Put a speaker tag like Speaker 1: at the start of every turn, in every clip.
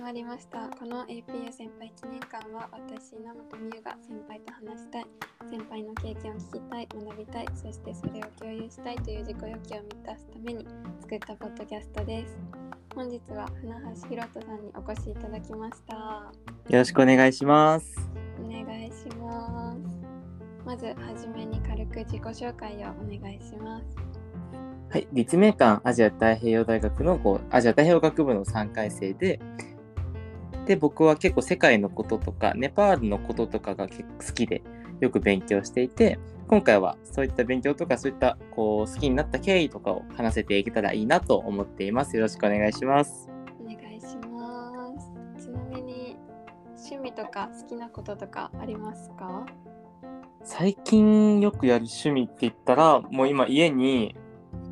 Speaker 1: まりました。この APU 先輩記念館は私稲本美優が先輩と話したい。先輩の経験を聞きたい学びたい。そしてそれを共有したいという自己欲求を満たすために作ったポッドキャストです。本日は船橋ひろとさんにお越しいただきました。
Speaker 2: よろしくお願いします。
Speaker 1: お願いします。まずはじめに軽く自己紹介をお願いします。
Speaker 2: はい、立命館アジア太平洋大学のこうアジア太平洋学部の3回生で、で、僕は結構世界のこととか、ネパールのこととかが結構好きで、よく勉強していて、今回はそういった勉強とか、そういったこう好きになった経緯とかを話せていけたらいいなと思っています。よろしくお願いします。
Speaker 1: お願いしますちなみに趣味とか好きなこととかありますか？
Speaker 2: 最近よくやる趣味って言ったら、もう今家に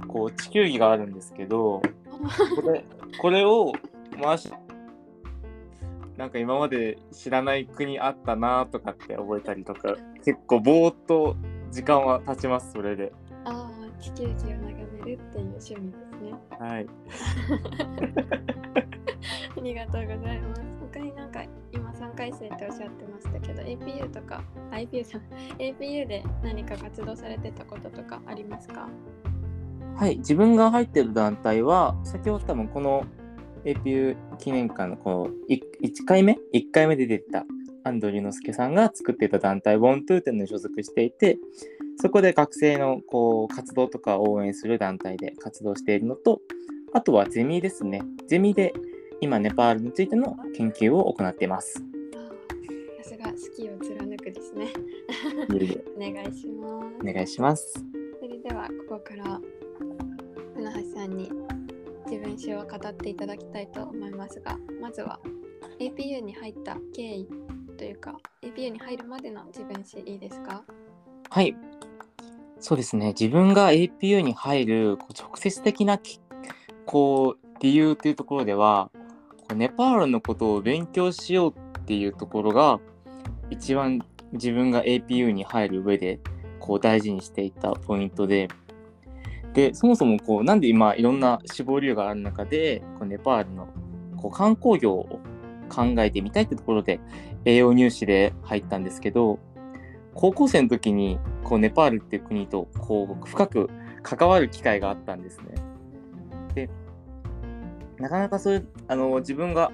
Speaker 2: こう地球儀があるんですけど、これこれを回しなんか今まで知らない国あったなとかって覚えたりとか結構ぼーっと時間は経ちますそれで。
Speaker 1: ああ地球儀を眺めるっていう趣味ですね。
Speaker 2: はい。
Speaker 1: ありがとうございます。他になんか今3回生っておっしゃってましたけど APU とか IPU さん APU で何か活動されてたこととかありますか？
Speaker 2: はい自分が入ってる団体は先ほど多分この APU 記念館のこの1回目1回目で出てた安藤龍之介さんが作っていた団体 WONTO っていうのに所属していてそこで学生のこう活動とかを応援する団体で活動しているのとあとはゼミですねゼミで今ネパールについての研究を行っています。
Speaker 1: さすが好きを貫くですね。お願いします。
Speaker 2: お願いします。
Speaker 1: それではここから船橋さんに自分史を語っていただきたいと思いますがまずは APU に入った経緯というか APU に入るまでの自分史いいですか？
Speaker 2: はい。そうですね。自分が APU に入るこう直接的なきこう理由というところでは、こうネパールのことを勉強しようっていうところが、一番自分が APU に入る上でこう大事にしていたポイントで、で、そもそもこうなんで今いろんな志望理由がある中で、こうネパールのこう観光業を考えてみたいってところで栄養入試で入ったんですけど、高校生の時にこうネパールっていう国とこう深く関わる機会があったんですね。でなかなかそういうあの自分が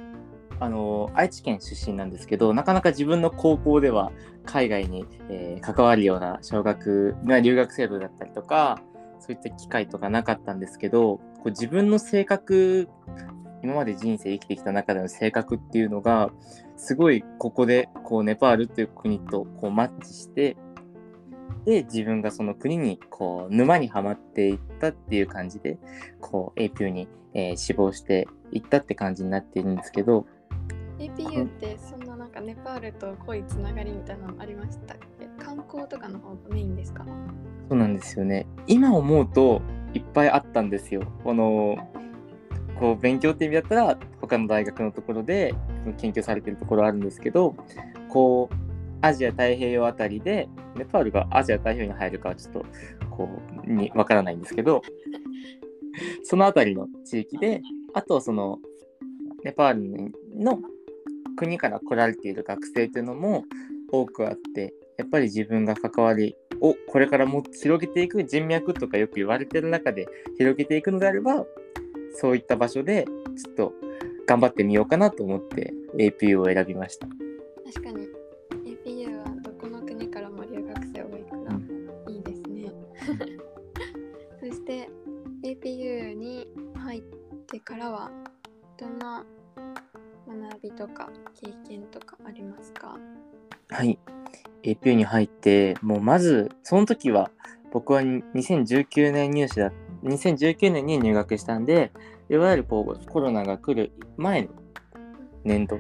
Speaker 2: あの愛知県出身なんですけどなかなか自分の高校では海外に、えー関わるような小学が留学制度だったりとかそういった機会とかなかったんですけどこう自分の性格今まで人生生きてきた中での性格っていうのがすごいここでこうネパールっていう国とこうマッチしてで自分がその国にこう沼にはまっていったっていう感じでこう APU に、えー志望していったって感じになっているんですけど。
Speaker 1: APU ってそんななんかネパールと濃いつながりみたいなのありましたっけ？観光とかの方がメインですか？
Speaker 2: そうなんですよね。今思うといっぱいあったんですよ。このこう勉強って意味だったら他の大学のところで研究されてるところあるんですけどこうアジア太平洋あたりでネパールがアジア太平洋に入るかはちょっとこうにわからないんですけどそのあたりの地域であとそのネパールの国から来られている学生というのも多くあってやっぱり自分が関わりをこれからも広げていく人脈とかよく言われてる中で広げていくのであればそういった場所でちょっと頑張ってみようかなと思って APU を選びました。
Speaker 1: 確かに APU はどこの国からも留学生多いからいいですね。そして APU に入ってからはどんな学びとか経験とかありますか？
Speaker 2: はい。APU に入って、もうまず、その時は、僕は2019年入試だ、2019年に入学したんで、いわゆるこうコロナが来る前の年度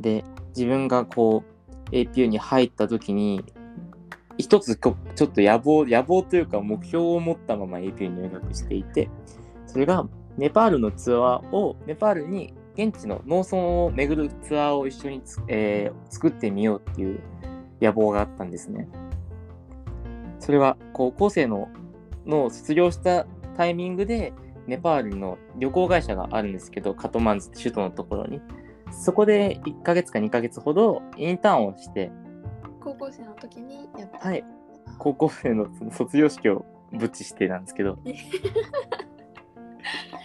Speaker 2: で、自分がこう APU に入った時に、一つちょっと野望、野望というか目標を持ったまま APU に入学していて、それがネパールのツアーを、ネパールに現地の農村を巡るツアーを一緒につ、えー作ってみようっていう野望があったんですね。それは高校生のの卒業したタイミングでネパールの旅行会社があるんですけどカトマンズ首都のところにそこで1ヶ月か2ヶ月ほどインターンをして、
Speaker 1: 高校生の時にやった。
Speaker 2: はい、高校生の卒業式をぶちしてなんですけど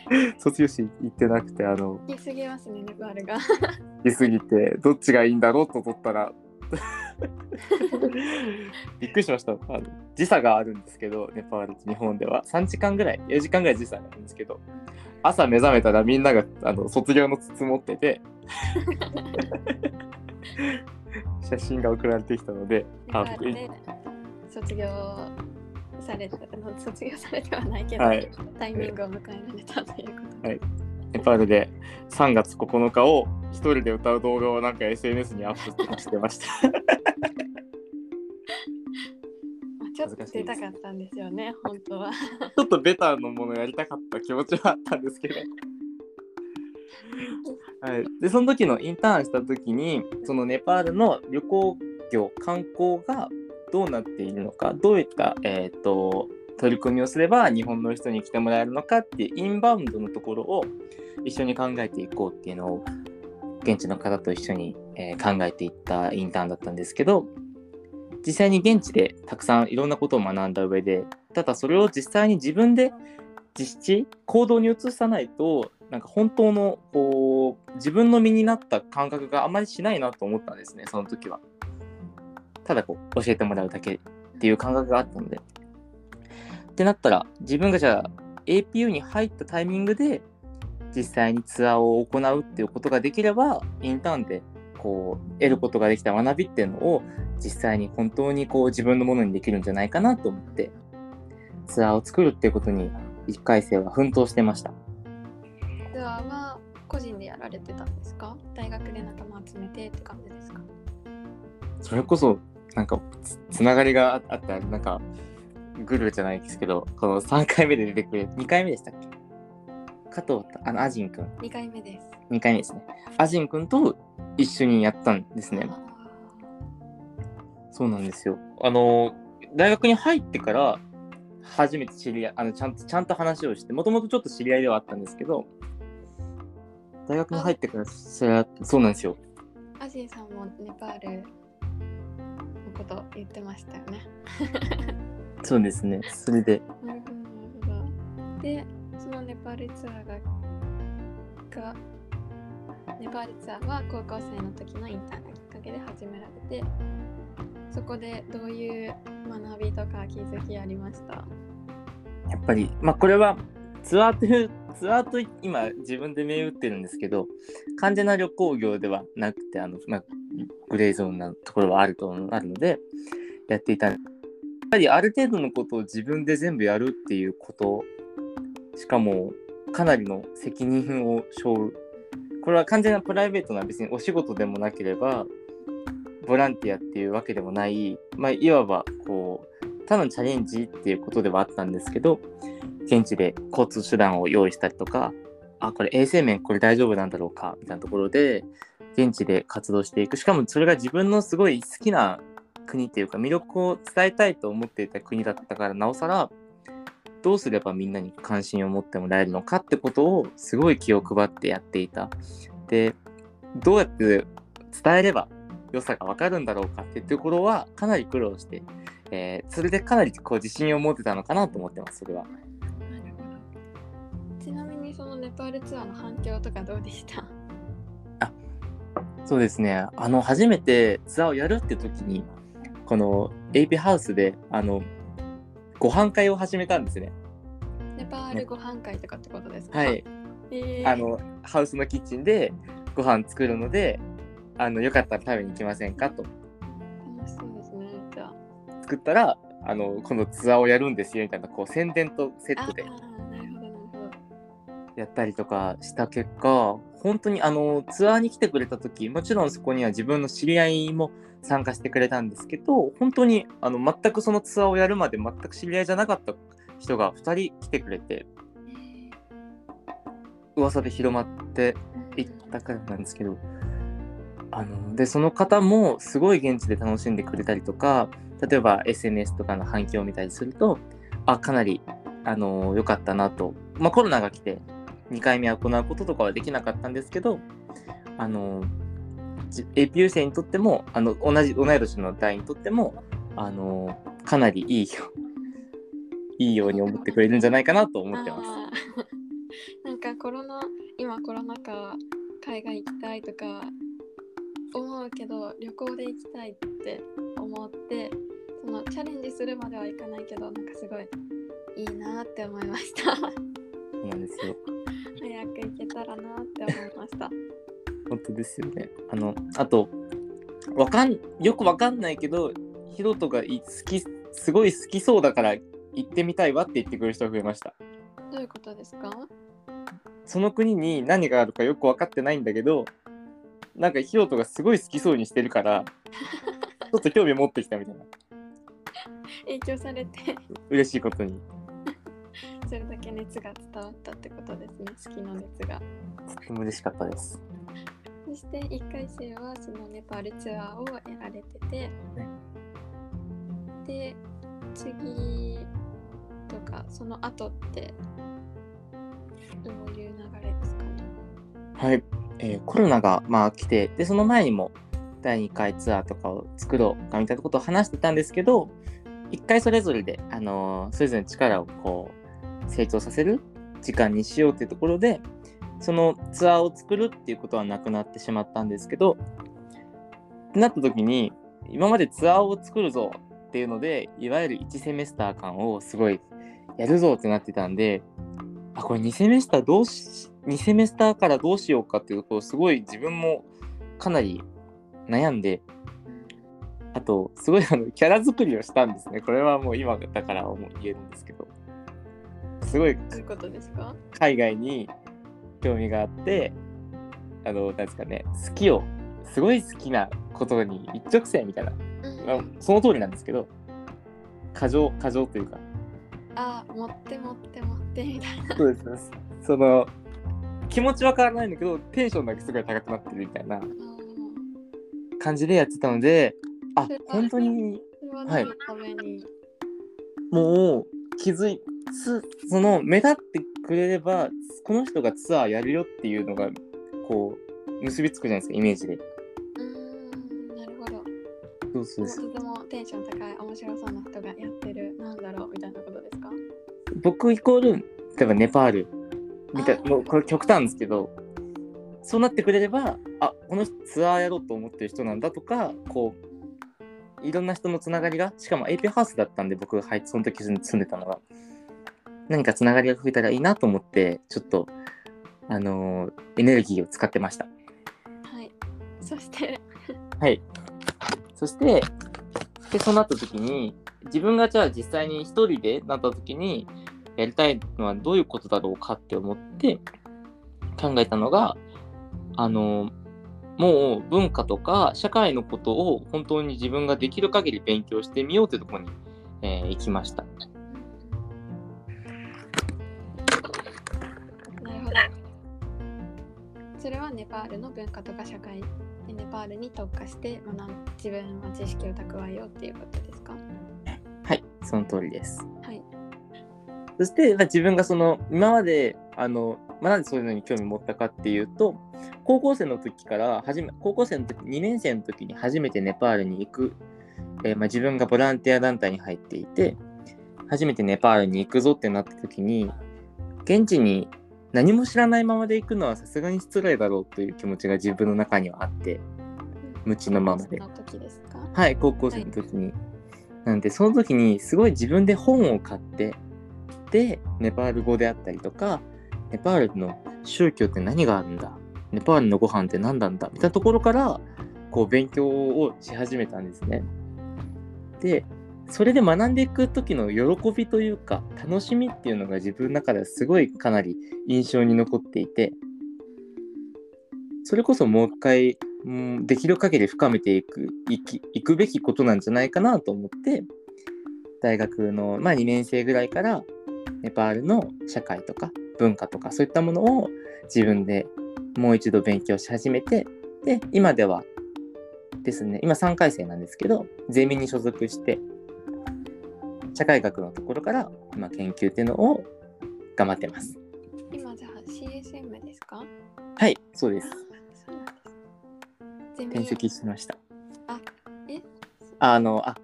Speaker 2: 卒業式行ってなくてあの
Speaker 1: 行き過ぎますね、ネパールが。
Speaker 2: 行き過ぎてどっちがいいんだろうと取ったら。びっくりしました。あの時差があるんですけどネパールと日本では。3時間ぐらい4時間ぐらい時差があるんですけど。朝目覚めたらみんながあの卒業の筒持ってて。写真が送られてきたので
Speaker 1: ネパ
Speaker 2: あ僕
Speaker 1: 卒業された、あの卒業されてはないけど、
Speaker 2: はい
Speaker 1: タイミングを迎えられたということで。
Speaker 2: はいネパールで3月9日を一人で歌う動画をなんか SNS にアップしてました。
Speaker 1: まあちょっと出たかったんですよね、本当は。
Speaker 2: ちょっとベターのものやりたかった気持ちはあったんですけど。はい、でその時のインターンした時にそのネパールの旅行業観光がどうなっているのかどういった、えー、と取り組みをすれば日本の人に来てもらえるのかっていうインバウンドのところを一緒に考えていこうっていうのを現地の方と一緒に、え考えていったインターンだったんですけど実際に現地でたくさんいろんなことを学んだ上でただそれを実際に自分で実地行動に移さないとなんか本当のこう自分の身になった感覚があまりしないなと思ったんですねその時は。ただこう教えてもらうだけっていう感覚があったので。ってなったら自分がじゃあ APU に入ったタイミングで実際にツアーを行うっていうことができればインターンでこう得ることができた学びっていうのを実際に本当にこう自分のものにできるんじゃないかなと思ってツアーを作るっていうことに1回生は奮闘してました。
Speaker 1: ツアーは個人でやられてたんですか？大学で仲間集めてって感じですか？
Speaker 2: それこそなんかつつながりがああったなんかグルーじゃないですけどこの3回目で出てくる2回目でしたっけ？加藤あのアジンくん
Speaker 1: ?2 回目です。
Speaker 2: 2回目ですね。アジンくんと一緒にやったんですね。
Speaker 1: あ
Speaker 2: そうなんですよ。あの大学に入ってから初めて知り合いあのちゃんとちゃんと話をしてもともとちょっと知り合いではあったんですけど大学に入ってからそれはそうなんですよ。
Speaker 1: ーアジーさんもネパールのこと言ってましたよね。
Speaker 2: そうですねそれで
Speaker 1: なるほど、なるほど。で、そのネパールツアーが、がネパールツアーは高校生の時のインターンがきっかけで始められて、そこでどういう学びとか気づきありました？
Speaker 2: やっぱり、まあ、これはツアーという、ツアーと今自分で銘打ってるんですけど、完全な旅行業ではなくて、あの、まあ、グレーゾーンなところはあるとあるので、やっていた。やっぱりある程度のことを自分で全部やるっていうこと、しかもかなりの責任を背負う。これは完全なプライベートな別にお仕事でもなければ、ボランティアっていうわけでもない、まあ、いわばこう、ただのチャレンジっていうことではあったんですけど、現地で交通手段を用意したりとか、あ、これ衛生面これ大丈夫なんだろうかみたいなところで、現地で活動していく。しかもそれが自分のすごい好きな国っていうか魅力を伝えたいと思っていた国だったから、なおさら、どうすればみんなに関心を持ってもらえるのかってことをすごい気を配ってやっていた。で、どうやって伝えれば良さがわかるんだろうかっていうところはかなり苦労して、えーそれでかなりこう自信を持ってたのかなと思ってます、それは。
Speaker 1: ネパールツアーの反響とかどうでした？
Speaker 2: そうですね。あの、初めてツアーをやるって時に、この AP ハウスで、あの、ご飯会を始めたんですね。
Speaker 1: ネパールご飯会とかってことですか？
Speaker 2: はい。。
Speaker 1: えー、
Speaker 2: あの、ハウスのキッチンでご飯作るので、あの、よかったら食べに行きませんかと
Speaker 1: 楽しそうですね。じゃあ。
Speaker 2: 作ったら、あの、このツアーをやるんですよみたいな、こう、宣伝とセットでやったりとかした結果、本当にあの、ツアーに来てくれた時、もちろんそこには自分の知り合いも参加してくれたんですけど、本当にあの全くそのツアーをやるまで全く知り合いじゃなかった人が2人来てくれて、噂で広まっていったからなんですけど、あの、で、その方もすごい現地で楽しんでくれたりとか、例えば SNS とかの反響を見たりすると、あ、かなり、あの、良かったなと。まあコロナが来て、2回目行うこととかはできなかったんですけど、あのじ APU 生にとってもあの同じ同い年の代にとってもあのかなりいいよいいように思ってくれるんじゃないかなと思ってます。
Speaker 1: なんかコロナ今コロナ禍海外行きたいとか思うけど旅行で行きたいって思ってそのチャレンジするまではいかないけどなんかすごいいいなって思いました
Speaker 2: そうなんですよ。
Speaker 1: 早く行けたらなって思いました
Speaker 2: 本当ですよね。あの、あと、わかん、よくわかんないけど、ヒロトがい好き、すごい好きそうだから行ってみたいわって言ってくれる人が増えました。
Speaker 1: どういうことですか？
Speaker 2: その国に何があるかよく分かってないんだけど、なんかヒロトがすごい好きそうにしてるから、ちょっと興味持ってきたみたいな。
Speaker 1: 影響されて
Speaker 2: 嬉しいことに。
Speaker 1: それだけ熱が伝わったってことですね。好きの熱が。
Speaker 2: とても嬉しかったです。
Speaker 1: そして1回生はそのネパールツアーをやられてて、で次とかその後ってどういう流れですかね？
Speaker 2: はい。えーコロナがまあ来て、で、その前にも第2回ツアーとかを作ろうかみたいなことを話してたんですけど、一回それぞれで、あのーそれぞれの力をこう成長させる時間にしようっていうところで、そのツアーを作るっていうことはなくなってしまったんですけど、ってなった時に、今までツアーを作るぞっていうので、いわゆる1セメスター間をすごいやるぞってなってたんで、あ、これ2セメスターどうし、2セメスターからどうしようかっていうところ、すごい自分もかなり悩んで、あと、すごいあのキャラ作りをしたんですね。これはもう今だから思う言えるんですけど、すごい海外に興味があって、あの、なんですかね、好きを、すごい好きなことに一直線みたいな、
Speaker 1: うん
Speaker 2: まあ、その通りなんですけど、過剰、過剰というか、
Speaker 1: あ持って持って持ってみたいな。
Speaker 2: そうです。ね。その、気持ちは変わらないんだけど、テンションだけすごい高くなってるみたいな感じでやってたので、あ、本当に
Speaker 1: は何のために、
Speaker 2: もう気づいつ、その目立ってくれれば、この人がツアーやるよっていうのが、こう、結びつくじゃないですか、イメージで。
Speaker 1: うーんなるほど
Speaker 2: そうそうそう。
Speaker 1: とてもテンション高い面白そうな人がやってるなんだろうみたいなことですか？
Speaker 2: 僕イコール、例えばネパールみたいもうこれ極端ですけど、そうなってくれれば、あ、この人ツアーやろうと思ってる人なんだとか、こう、いろんな人のつながりが、しかも AP ハウスだったんで、僕が入って、その時住んでたのが、何かつながりが増えたらいいなと思って、ちょっと、あのーエネルギーを使ってました。
Speaker 1: はいそして
Speaker 2: はい。そして、で、そうなった時に、自分がじゃあ実際に一人でなった時に、やりたいのはどういうことだろうかって思って考えたのが、あの、もう文化とか社会のことを本当に自分ができる限り勉強してみようというところに、えー行きました。
Speaker 1: なるほどそれはネパールの文化とか社会でネパールに特化して学ん自分は知識を蓄えようっていうことですか？
Speaker 2: はい、その通りです。
Speaker 1: はい
Speaker 2: そして、まあ自分がその、今まで、あの、まあ、なんでそういうのに興味持ったかっていうと、高校生の時から、はじめ、高校生の時、2年生の時に初めてネパールに行く、えーまあ、自分がボランティア団体に入っていて、初めてネパールに行くぞってなった時に、現地に何も知らないままで行くのはさすがに失礼だろうという気持ちが自分の中にはあって、無知のままで。はい、高校生の時に。なんで、その時にすごい自分で本を買って、で、ネパール語であったりとか、ネパールの宗教って何があるんだ？ネパールのご飯って何なんだ？みたいなところから、こう、勉強をし始めたんですね。で、それで学んでいく時の喜びというか、楽しみっていうのが自分の中ではすごいかなり印象に残っていて、それこそもう一回、うん、できる限り深めていくいきいくべきことなんじゃないかなと思って大学の、まあ、2年生ぐらいからネパールの社会とか文化とかそういったものを自分でもう一度勉強し始めてで今ではですね今3回生なんですけどゼミに所属して社会学のところから今研究っていうのを頑張ってます。
Speaker 1: 今じゃあ CSM ですか？
Speaker 2: はいそうです。
Speaker 1: です
Speaker 2: 転籍しました。
Speaker 1: あえ？
Speaker 2: あの、あ、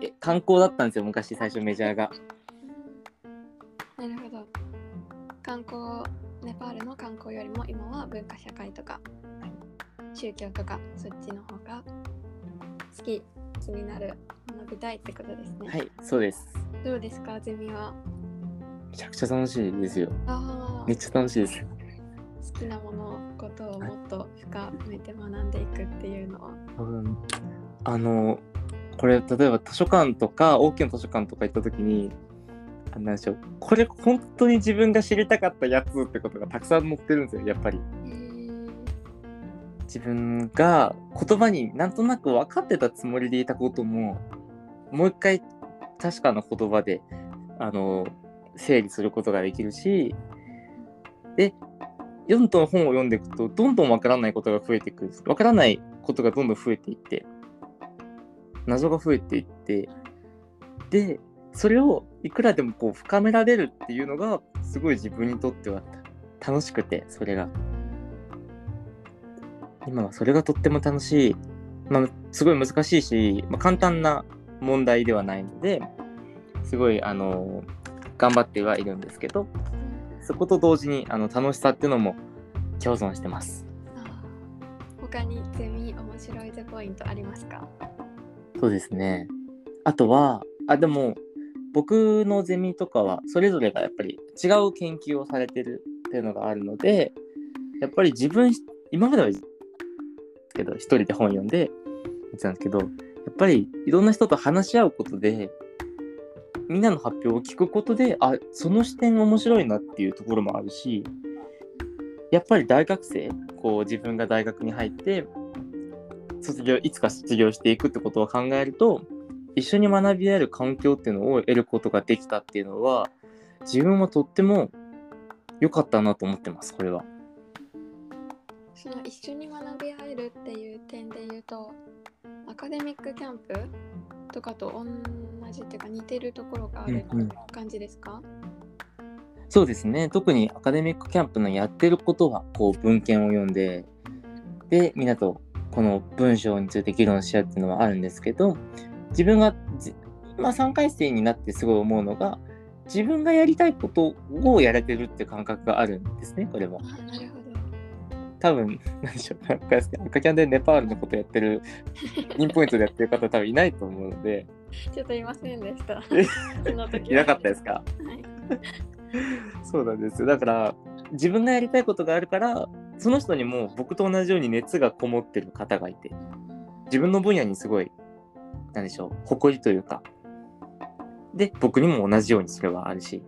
Speaker 2: え観光だったんですよ、昔最初メジャーが。
Speaker 1: 観光ネパールの観光よりも今は文化社会とか宗教とかそっちの方が好き気になる学びたいってことですね、
Speaker 2: はい、そうです。
Speaker 1: どうですかゼミは？
Speaker 2: めちゃくちゃ楽しいですよ。
Speaker 1: あ
Speaker 2: めっちゃ楽しいです。
Speaker 1: ー好きなものことをもっと深めて学んでいくっていうのは
Speaker 2: うんあの、これ、例えば図書館とか、大きな図書館とか行った時に、あなんでしょう、これ本当に自分が知りたかったやつってことがたくさん載ってるんですよ、やっぱり。自分が言葉になんとなく分かってたつもりでいたことももう一回確かな言葉であの整理することができるしでどんどん本を読んでいくとどんどん分からないことが増えていく分からないことがどんどん増えていって謎が増えていってでそれをいくらでもこう深められるっていうのがすごい自分にとっては楽しくてそれが。今はそれがとっても楽しい、まあ、すごい難しいし、まあ、簡単な問題ではないのですごいあの頑張ってはいるんですけどそこと同時にあの楽しさっていうのも共存してます。
Speaker 1: 他にゼミ面白いゼポイントありますか？
Speaker 2: そうですね。あとはあでも僕のゼミとかはそれぞれがやっぱり違う研究をされてるっていうのがあるのでやっぱり自分今まではけど一人で本読んで言ってたんですけどやっぱりいろんな人と話し合うことでみんなの発表を聞くことであその視点面白いなっていうところもあるしやっぱり大学生こう自分が大学に入って卒業いつか卒業していくってことを考えると一緒に学び合える環境っていうのを得ることができたっていうのは自分はとっても良かったなと思ってますこれは。
Speaker 1: その一緒に学び合えるっていう点で言うとアカデミックキャンプとかと同じっていうか似てるところがある感じですか、
Speaker 2: そうですね。特にアカデミックキャンプのやってることはこう文献を読んででみんなとこの文章について議論し合うっていうのはあるんですけど自分がじ今3回生になってすごい思うのが自分がやりたいことをやれてるって感覚があるんですねこれは。
Speaker 1: あなるほど。
Speaker 2: 多分何でしょう赤キャンでネパールのことやってるピンポイントでやってる方多分いないと思うので。
Speaker 1: ちょっといませんでした。
Speaker 2: いなかったですか？
Speaker 1: はい。
Speaker 2: そうなんですよ。だから、自分がやりたいことがあるから、その人にも僕と同じように熱がこもってる方がいて、自分の分野にすごい、なんでしょう、誇りというか、で、僕にも同じようにそれはあるし、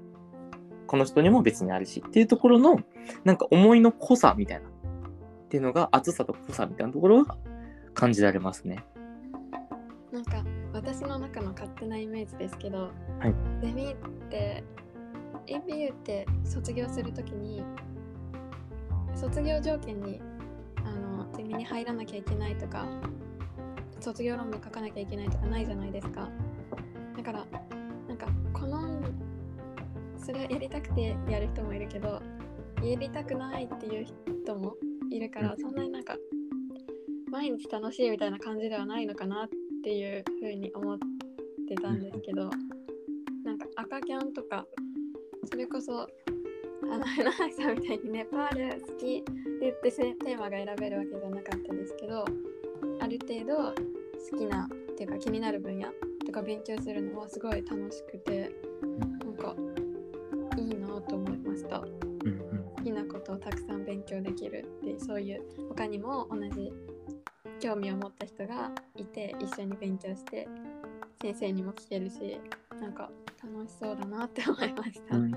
Speaker 2: この人にも別にあるし、っていうところの、なんか思いの濃さみたいな、っていうのが、熱さと濃さみたいなところが感じられますね。
Speaker 1: なんか私の中の勝手なイメージですけど、
Speaker 2: はい
Speaker 1: ゼミって APU って卒業するときに卒業条件にあのゼミに入らなきゃいけないとか卒業論文書かなきゃいけないとかないじゃないですか。だからなんかこのそれやりたくてやる人もいるけどやりたくないっていう人もいるからそんなになんか毎日楽しいみたいな感じではないのかなっていうふうに思ってたんですけど、なんか赤キャンとかそれこそあの船橋さんみたいにネパール好きって言ってせテーマが選べるわけじゃなかったですけどある程度好きなっていうか気になる分野とか勉強するのはすごい楽しくてなんかいいなと思いました。
Speaker 2: うんうん
Speaker 1: 好きなことをたくさん勉強できるってそういう他にも同じ興味を持った人がいて一緒に勉強して先生にも聞けるしなんか楽しそうだなって思いました。
Speaker 2: うん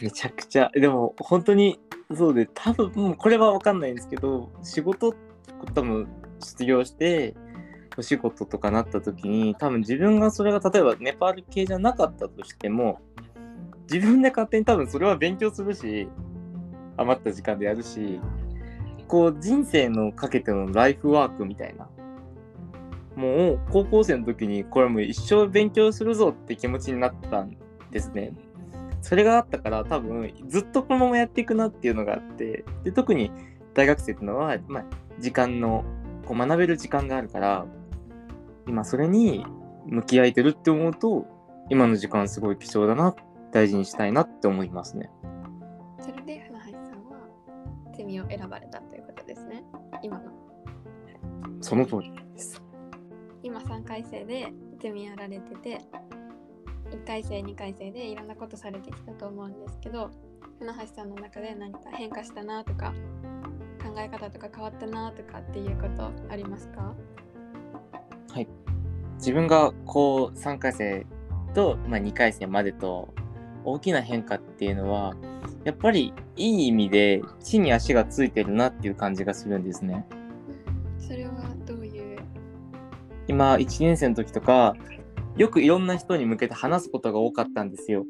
Speaker 2: めちゃくちゃでも本当にそうで多分もうこれは分かんないんですけど仕事多分卒業してお仕事とかなった時に多分自分がそれが例えばネパール系じゃなかったとしても自分で勝手に多分それは勉強するし余った時間でやるしこう人生のかけてのライフワークみたいなもう高校生の時にこれも一生勉強するぞって気持ちになったんですね。それがあったから多分ずっとこのままやっていくなっていうのがあってで特に大学生っていうのは、まあ、時間のこう学べる時間があるから今それに向き合えてるって思うと今の時間すごい貴重だな大事にしたいなって思いますね。
Speaker 1: それで船橋さんはゼミを選ばれたということですね今の
Speaker 2: その通りです。
Speaker 1: 今3回生でゼミやられてて1回生2回生でいろんなことされてきたと思うんですけど船橋さんの中で何か変化したなとか考え方とか変わったなとかっていうことありますか？
Speaker 2: 自分がこう3回生と、まあ、2回生までと大きな変化っていうのはやっぱりいい意味で地に足がついてるなっていう感じがするんですね。
Speaker 1: それはどういう？
Speaker 2: 今1年生の時とかよくいろんな人に向けて話すことが多かったんですよ。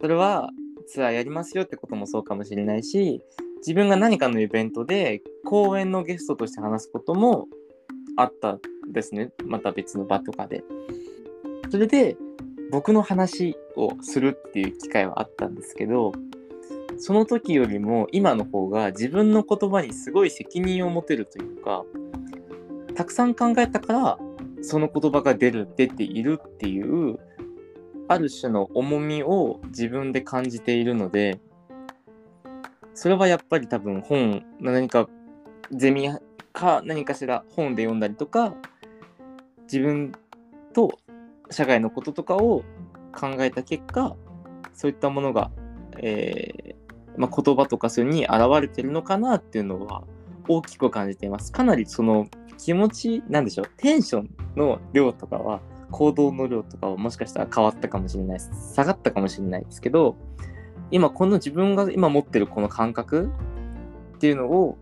Speaker 2: それはツアーやりますよってこともそうかもしれないし自分が何かのイベントで講演のゲストとして話すこともあったですねまた別の場とかで。それで僕の話をするっていう機会はあったんですけどその時よりも今の方が自分の言葉にすごい責任を持てるというかたくさん考えたからその言葉が出る出ているっていうある種の重みを自分で感じているのでそれはやっぱり多分本何かゼミか何かしら本で読んだりとか自分と社会のこととかを考えた結果そういったものが、えーまあ、言葉とかそういうに現れてるのかなっていうのは大きく感じています。かなりその気持ちなんでしょうテンションの量とかは行動の量とかはもしかしたら変わったかもしれないです下がったかもしれないですけど今この自分が今持ってるこの感覚っていうのを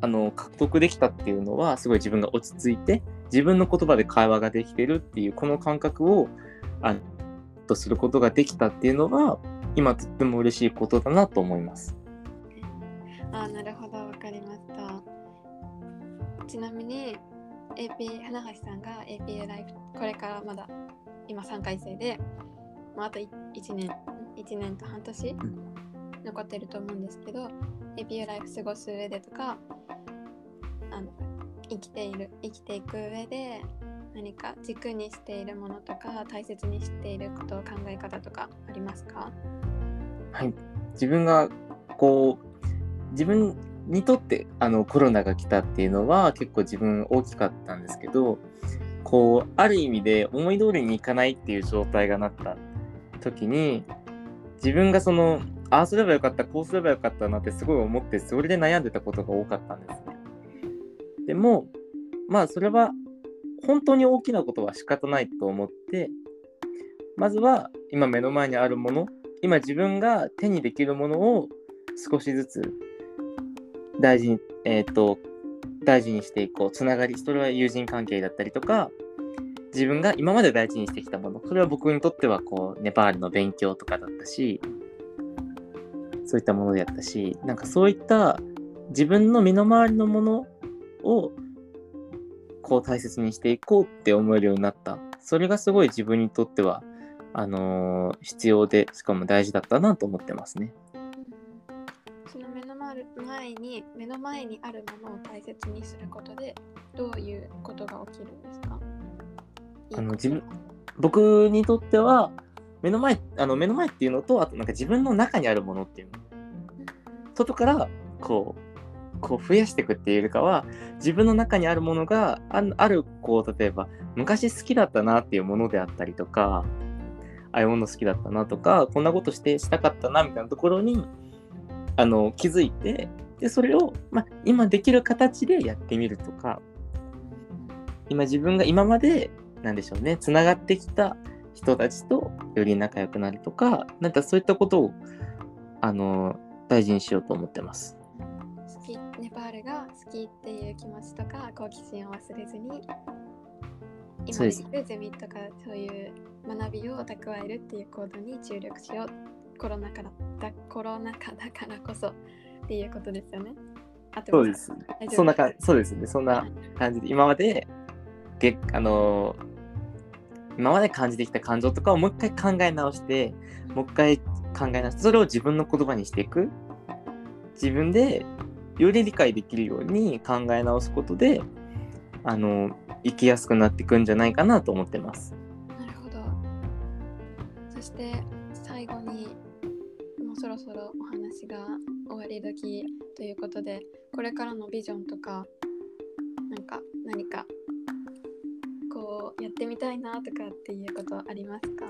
Speaker 2: あの獲得できたっていうのはすごい自分が落ち着いて自分の言葉で会話ができてるっていうこの感覚をあとすることができたっていうのは今とっても嬉しいことだなと思います。
Speaker 1: あなるほどわかりましたちなみに AP 花橋さんが APA ライフこれからまだ今3回生で、まあ、あと1年1年と半年残ってると思うんですけど APA ライフ過ごす上でとかあの生きている生きていく上で何か軸にしているものとか大切にしていること考え方とかありますか？
Speaker 2: はい、自分がこう自分にとってあのコロナが来たっていうのは結構自分大きかったんですけどこうある意味で思い通りにいかないっていう状態がなった時に自分がそのああすればよかったこうすればよかったなってすごい思ってそれで悩んでたことが多かったんですね。でもまあそれは本当に大きなことは仕方ないと思ってまずは今目の前にあるもの今自分が手にできるものを少しずつ大事に、えー、と大事にしていこうつながりそれは友人関係だったりとか自分が今まで大事にしてきたものそれは僕にとってはこうネパールの勉強とかだったしそういったものであったしなんかそういった自分の身の回りのものをこう大切にしていこうって思えるようになったそれがすごい自分にとってはあのー必要でしかも大事だったなと思ってますね。
Speaker 1: その目の前前に目の前にあるものを大切にすることでどういうことが起きるんですか？
Speaker 2: あの自分僕にとっては目の前あの目の前っていうのとあとなんか自分の中にあるものっていうの。外からこうこう増やしていくっていうよりかは自分の中にあるものがああるこう例えば昔好きだったなっていうものであったりとかああいうもの好きだったなとかこんなことしてしたかったなみたいなところにあの気づいてでそれを、まあ、今できる形でやってみるとか今自分が今までなんでしょうねつながってきた人たちとより仲良くなるとかなんかそういったことをあの大事にしようと思ってます。
Speaker 1: 好きネパールが好きっていう気持ちとか好奇心を忘れずに今
Speaker 2: そうで
Speaker 1: ゼミとかそういう学びを蓄えるっていう行動に注力しようコロナからだコロナ禍だからこそっていうことですよね。あと
Speaker 2: そうです。そんなかそうですね。そんな感じで今までげあの今まで感じてきた感情とかをもう一回考え直してもう一回考え直してそれを自分の言葉にしていく自分でより理解できるように考え直すことであの生きやすくなっていくんじゃないかなと思ってます。
Speaker 1: なるほど。そして最後にもうそろそろお話が終わり時ということでこれからのビジョンとかなんか何かってみたいなとかっていうことありますか？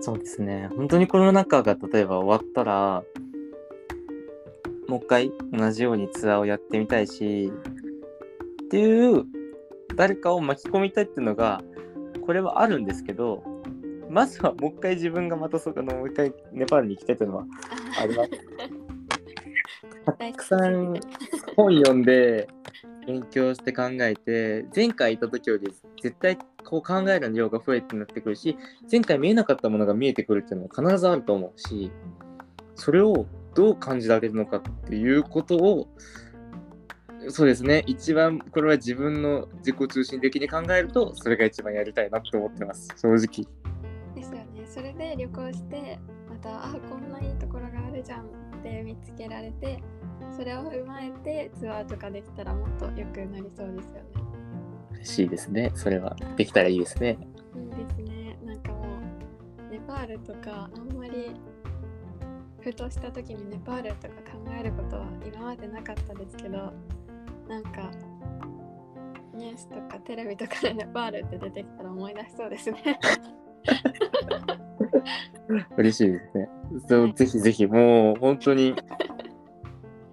Speaker 2: そうですね。本当にコロナ禍が例えば終わったらもう一回同じようにツアーをやってみたいしっていう誰かを巻き込みたいっていうのがこれはあるんですけどまずはもう一回自分がまたそこのもう一回ネパールに行きたいというのはありま す。たくさん本読んで勉強して考えて前回行った時より絶対こう考える量が増えてなってくるし前回見えなかったものが見えてくるっていうのは必ずあると思うしそれをどう感じられるのかっていうことをそうですね。一番これは自分の自己中心的に考えるとそれが一番やりたいなと思ってます。正直。
Speaker 1: ですよね。それで旅行してまたあこんないいところがあるじゃんって見つけられてそれを踏まえてツアーとかできたらもっと良くなりそうですよね。
Speaker 2: 嬉しいですね。それは。できたらいいですね。
Speaker 1: いいですね。なんかもうネパールとかあんまりふとした時にネパールとか考えることは今までなかったですけどなんかニュースとかテレビとかでネパールって出てきたら思い出しそうですね。
Speaker 2: 嬉しいですね。そうぜひぜひ、もう本当に、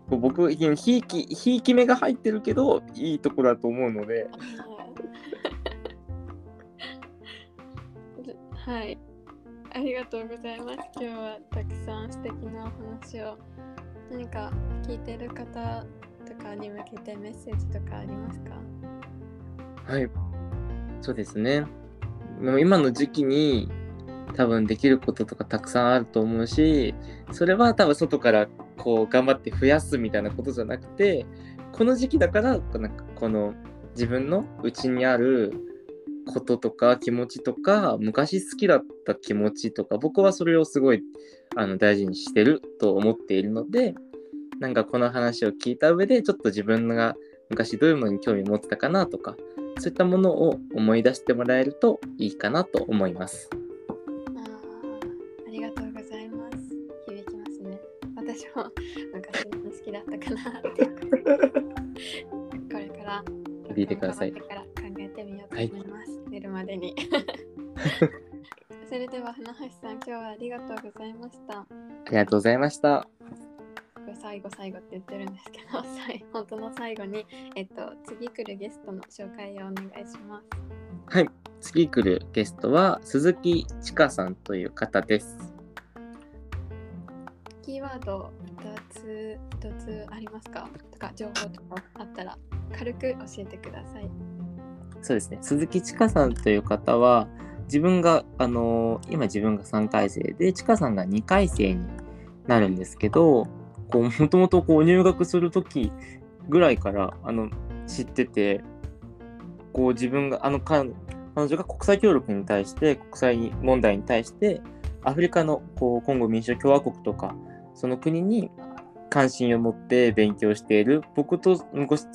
Speaker 2: 僕、ひいき、ひいき目が入ってるけど、いいところだと思うので、
Speaker 1: はい。ありがとうございます。今日はたくさん素敵なお話を。何か聞いてる方とかに向けてメッセージとかありますか？
Speaker 2: はい。そうですね。もう今の時期に、多分できることとかたくさんあると思うし、それは多分外からこう頑張って増やすみたいなことじゃなくて、この時期だから、なんかこの自分の内にあることとか気持ちとか昔好きだった気持ちとか僕はそれをすごいあの大事にしてると思っているのでなんかこの話を聞いた上でちょっと自分が昔どういうものに興味持ってたかなとかそういったものを思い出してもらえるといいかなと思います。
Speaker 1: 私も昔好きだったかなって。これから
Speaker 2: 聞いてください
Speaker 1: から考えてみようと思います。寝るまでに。それでは船橋さん、今日はありがとうございました。
Speaker 2: ありがとうございました。
Speaker 1: 最後最後って言ってるんですけど、最本当の最後に、えっと、次来るゲストの紹介をお願いします。
Speaker 2: はい、次来るゲストは鈴木千佳さんという方です。
Speaker 1: ーワード2つ、一つありますか？とか、情報とかあったら軽く教えてください。
Speaker 2: そうですね鈴木千佳さんという方は自分があの今自分が3回生で千佳さんが2回生になるんですけどこうもともとこう入学する時ぐらいからあの知っててこう自分があの彼女が国際協力に対して国際問題に対してアフリカのこうコンゴ民主共和国とかその国に関心を持って勉強している僕と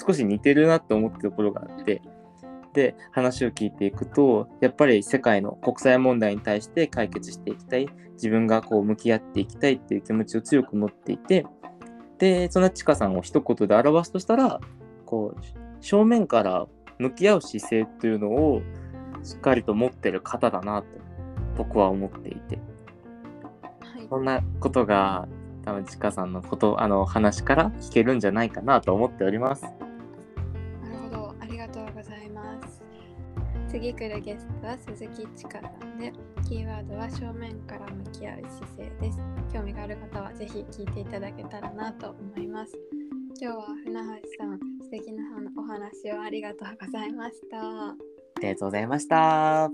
Speaker 2: 少し似てるなって思ってるところがあってで話を聞いていくとやっぱり世界の国際問題に対して解決していきたい自分がこう向き合っていきたいっていう気持ちを強く持っていてでそんなちかさんを一言で表すとしたらこう正面から向き合う姿勢っていうのをしっかりと持ってる方だなと僕は思っていて
Speaker 1: はい。
Speaker 2: そんなことが多分ちかさんのことあの話から聞けるんじゃないかなと思っております。
Speaker 1: なるほど、ありがとうございます。次来るゲストは鈴木千佳さんで、キーワードは正面から向き合う姿勢です。興味がある方はぜひ聞いていただけたらなと思います。今日は船橋さん、素敵なお話をありがとうございました。
Speaker 2: ありがとうございました。